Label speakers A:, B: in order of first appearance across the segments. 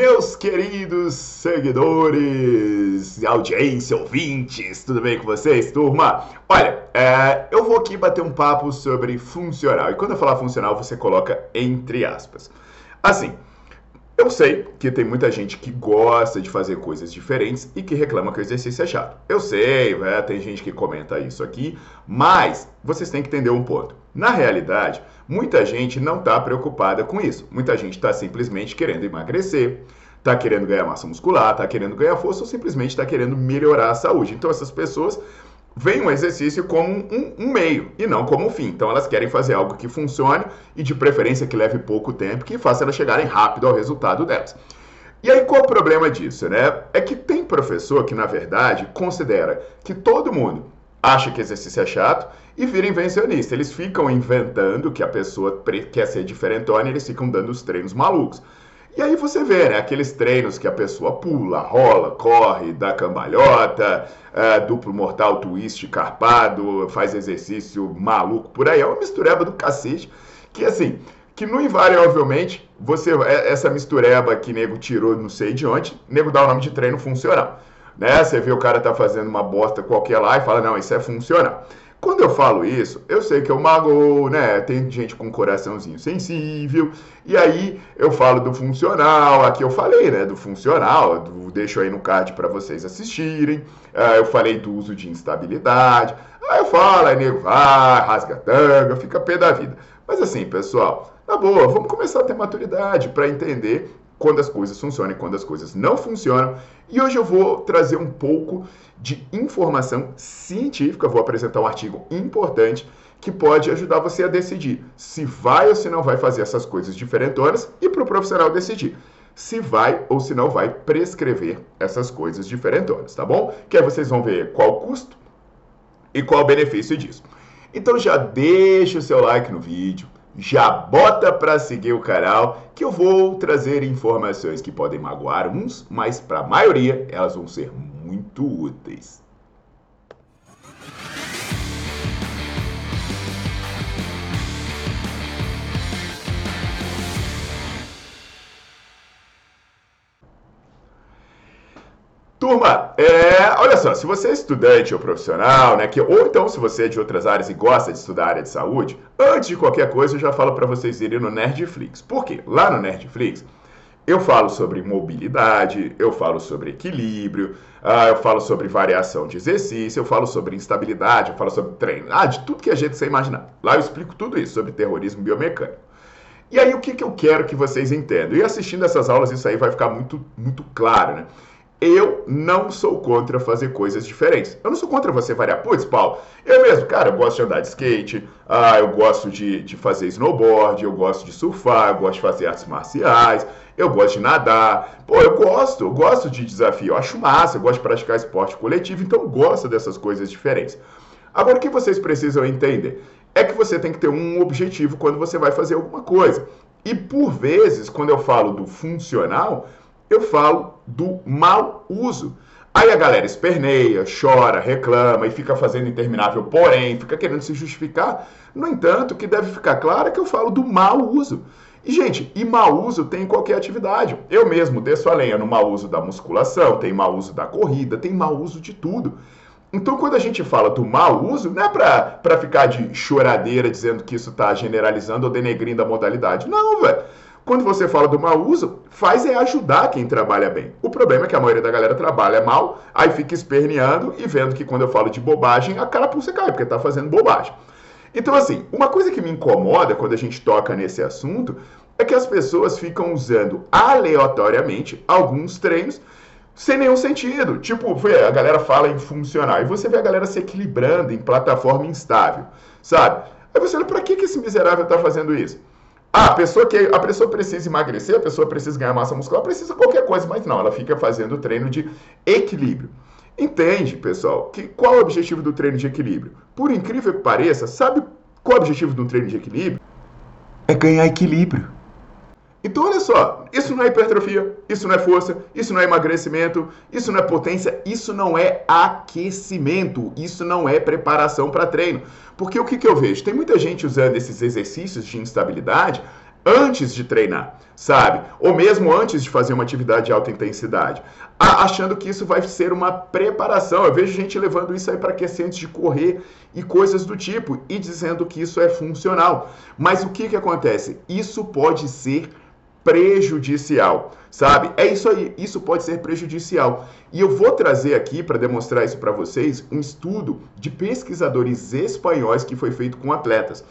A: Meus queridos seguidores, audiência, ouvintes, tudo bem com vocês, turma? Olha, é, eu vou aqui bater um papo sobre funcional. E quando eu falar funcional, você coloca entre aspas. Assim, eu sei que tem muita gente que gosta de fazer coisas diferentes e que reclama que o exercício é chato. Eu sei, né, tem gente que comenta isso aqui, mas vocês têm que entender um ponto. Na realidade, muita gente não está preocupada com isso. Muita gente está simplesmente querendo emagrecer, está querendo ganhar massa muscular, está querendo ganhar força ou simplesmente está querendo melhorar a saúde. Então essas pessoas veem o exercício como um, um, meio e não como um fim. Então elas querem fazer algo que funcione e de preferência que leve pouco tempo, que faça elas chegarem rápido ao resultado delas. E aí qual o problema disso, né? É que tem professor que na verdade considera que todo mundo acha que exercício é chato e vira invencionista. Eles ficam inventando que a pessoa quer ser diferentona e eles ficam dando os treinos malucos. E aí você vê, né, aqueles treinos que a pessoa pula, rola, corre, dá cambalhota, é, duplo mortal twist carpado, faz exercício maluco por aí. É uma mistureba do cacete que, assim, que não invariavelmente você, é, essa mistureba que nego tirou não sei de onde, nego dá o nome de treino funcional. Né? Você vê o cara tá fazendo uma bosta qualquer lá e fala, não, isso é funcional. Quando eu falo isso, eu sei que eu mago, né? Tem gente com coraçãozinho sensível. E aí eu falo do funcional. Aqui eu falei, né? Do funcional. Do, deixo aí no card para vocês assistirem. Uh, eu falei do uso de instabilidade. Aí eu falo, aí nego vai, rasga tanga, fica pé da vida. Mas assim, pessoal, na boa, vamos começar a ter maturidade para entender quando as coisas funcionam e quando as coisas não funcionam. E hoje eu vou trazer um pouco de informação científica, vou apresentar um artigo importante que pode ajudar você a decidir se vai ou se não vai fazer essas coisas diferentonas e para o profissional decidir se vai ou se não vai prescrever essas coisas diferentonas, tá bom? Que aí vocês vão ver qual o custo e qual o benefício disso. Então já deixa o seu like no vídeo, já bota para seguir o canal que eu vou trazer informações que podem magoar uns, mas para a maioria elas vão ser muito úteis. Turma, é, olha só, se você é estudante ou profissional, né, que, ou então se você é de outras áreas e gosta de estudar a área de saúde, antes de qualquer coisa eu já falo para vocês irem no Nerdflix. Por quê? Lá no Nerdflix eu falo sobre mobilidade, eu falo sobre equilíbrio, uh, eu falo sobre variação de exercício, eu falo sobre instabilidade, eu falo sobre treino, ah, de tudo que a gente você imaginar. Lá eu explico tudo isso sobre terrorismo biomecânico. E aí o que, que eu quero que vocês entendam? E assistindo essas aulas isso aí vai ficar muito, muito claro, né? Eu não sou contra fazer coisas diferentes. Eu não sou contra você variar. Putz, Paulo, eu mesmo, cara, eu gosto de andar de skate, ah, eu gosto de, de fazer snowboard, eu gosto de surfar, eu gosto de fazer artes marciais, eu gosto de nadar. Pô, eu gosto, eu gosto de desafio, eu acho massa, eu gosto de praticar esporte coletivo, então eu gosto dessas coisas diferentes. Agora, o que vocês precisam entender é que você tem que ter um objetivo quando você vai fazer alguma coisa. E por vezes, quando eu falo do funcional, eu falo do mau uso. Aí a galera esperneia, chora, reclama e fica fazendo interminável, porém, fica querendo se justificar. No entanto, o que deve ficar claro é que eu falo do mau uso. E, gente, e mau uso tem em qualquer atividade. Eu mesmo desço a lenha no mau uso da musculação, tem mau uso da corrida, tem mau uso de tudo. Então, quando a gente fala do mau uso, não é para ficar de choradeira dizendo que isso está generalizando ou denegrindo a modalidade. Não, velho. Quando você fala do mau uso, faz é ajudar quem trabalha bem. O problema é que a maioria da galera trabalha mal, aí fica esperneando e vendo que quando eu falo de bobagem, a carapuça cai, porque tá fazendo bobagem. Então, assim, uma coisa que me incomoda quando a gente toca nesse assunto é que as pessoas ficam usando aleatoriamente alguns treinos sem nenhum sentido. Tipo, a galera fala em funcionar e você vê a galera se equilibrando em plataforma instável, sabe? Aí você olha, pra que, que esse miserável tá fazendo isso? Ah, a pessoa que a pessoa precisa emagrecer, a pessoa precisa ganhar massa muscular, precisa qualquer coisa, mas não, ela fica fazendo treino de equilíbrio. Entende, pessoal, que qual é o objetivo do treino de equilíbrio? Por incrível que pareça, sabe qual é o objetivo do treino de equilíbrio? É ganhar equilíbrio. Então, olha só, isso não é hipertrofia, isso não é força, isso não é emagrecimento, isso não é potência, isso não é aquecimento, isso não é preparação para treino. Porque o que, que eu vejo? Tem muita gente usando esses exercícios de instabilidade antes de treinar, sabe? Ou mesmo antes de fazer uma atividade de alta intensidade, achando que isso vai ser uma preparação. Eu vejo gente levando isso aí para aquecer antes de correr e coisas do tipo e dizendo que isso é funcional. Mas o que, que acontece? Isso pode ser prejudicial, sabe? É isso aí, isso pode ser prejudicial. E eu vou trazer aqui para demonstrar isso para vocês um estudo de pesquisadores espanhóis que foi feito com atletas.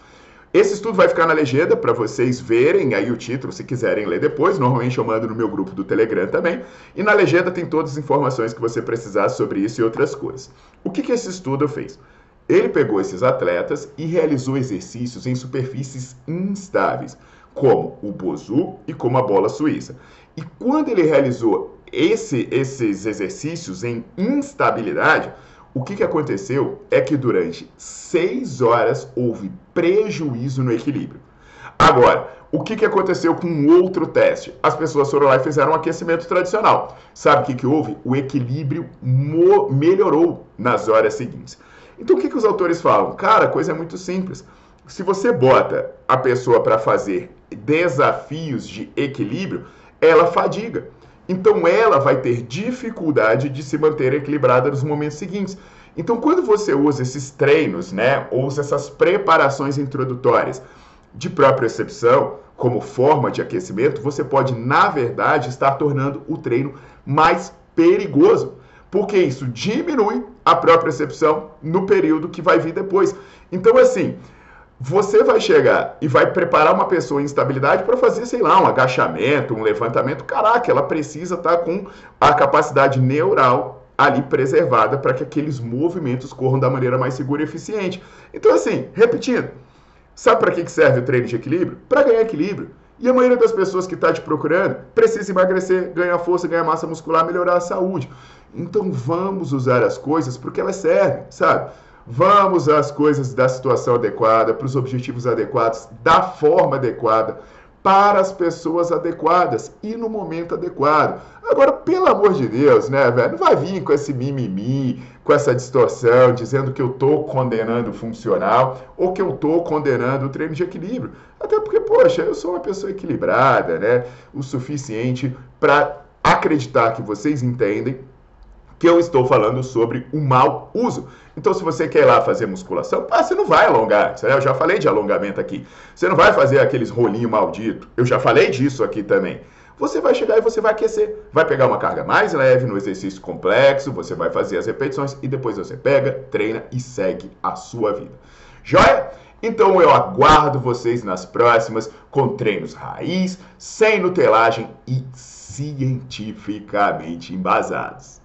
A: Esse estudo vai ficar na legenda para vocês verem aí o título, se quiserem ler depois. Normalmente eu mando no meu grupo do Telegram também. E na legenda tem todas as informações que você precisar sobre isso e outras coisas. O que, que esse estudo fez? Ele pegou esses atletas e realizou exercícios em superfícies instáveis como o Bozu e como a bola suíça. E quando ele realizou esse, esses exercícios em instabilidade, o que, que aconteceu é que durante seis horas houve prejuízo no equilíbrio. Agora, o que, que aconteceu com um outro teste? As pessoas foram lá e fizeram um aquecimento tradicional. Sabe o que, que houve? O equilíbrio melhorou nas horas seguintes. Então, o que, que os autores falam? Cara, a coisa é muito simples. Se você bota a pessoa para fazer desafios de equilíbrio, ela fadiga. Então ela vai ter dificuldade de se manter equilibrada nos momentos seguintes. Então quando você usa esses treinos, né, ou usa essas preparações introdutórias de propriocepção como forma de aquecimento, você pode, na verdade, estar tornando o treino mais perigoso, porque isso diminui a propriocepção no período que vai vir depois. Então assim, você vai chegar e vai preparar uma pessoa em instabilidade para fazer, sei lá, um agachamento, um levantamento. Caraca, ela precisa estar tá com a capacidade neural ali preservada para que aqueles movimentos corram da maneira mais segura e eficiente. Então, assim, repetindo, sabe para que serve o treino de equilíbrio? Para ganhar equilíbrio. E a maioria das pessoas que está te procurando precisa emagrecer, ganhar força, ganhar massa muscular, melhorar a saúde. Então vamos usar as coisas porque elas servem, sabe? Vamos às coisas da situação adequada, para os objetivos adequados, da forma adequada, para as pessoas adequadas e no momento adequado. Agora, pelo amor de Deus, né, velho? Não vai vir com esse mimimi, com essa distorção, dizendo que eu estou condenando o funcional ou que eu estou condenando o treino de equilíbrio. Até porque, poxa, eu sou uma pessoa equilibrada, né? O suficiente para acreditar que vocês entendem que eu estou falando sobre o mau uso. Então, se você quer ir lá fazer musculação, ah, você não vai alongar. Eu já falei de alongamento aqui. Você não vai fazer aqueles rolinhos maldito. Eu já falei disso aqui também. Você vai chegar e você vai aquecer. Vai pegar uma carga mais leve no exercício complexo, você vai fazer as repetições e depois você pega, treina e segue a sua vida. Joia? Então eu aguardo vocês nas próximas com treinos raiz, sem nutelagem e cientificamente embasados.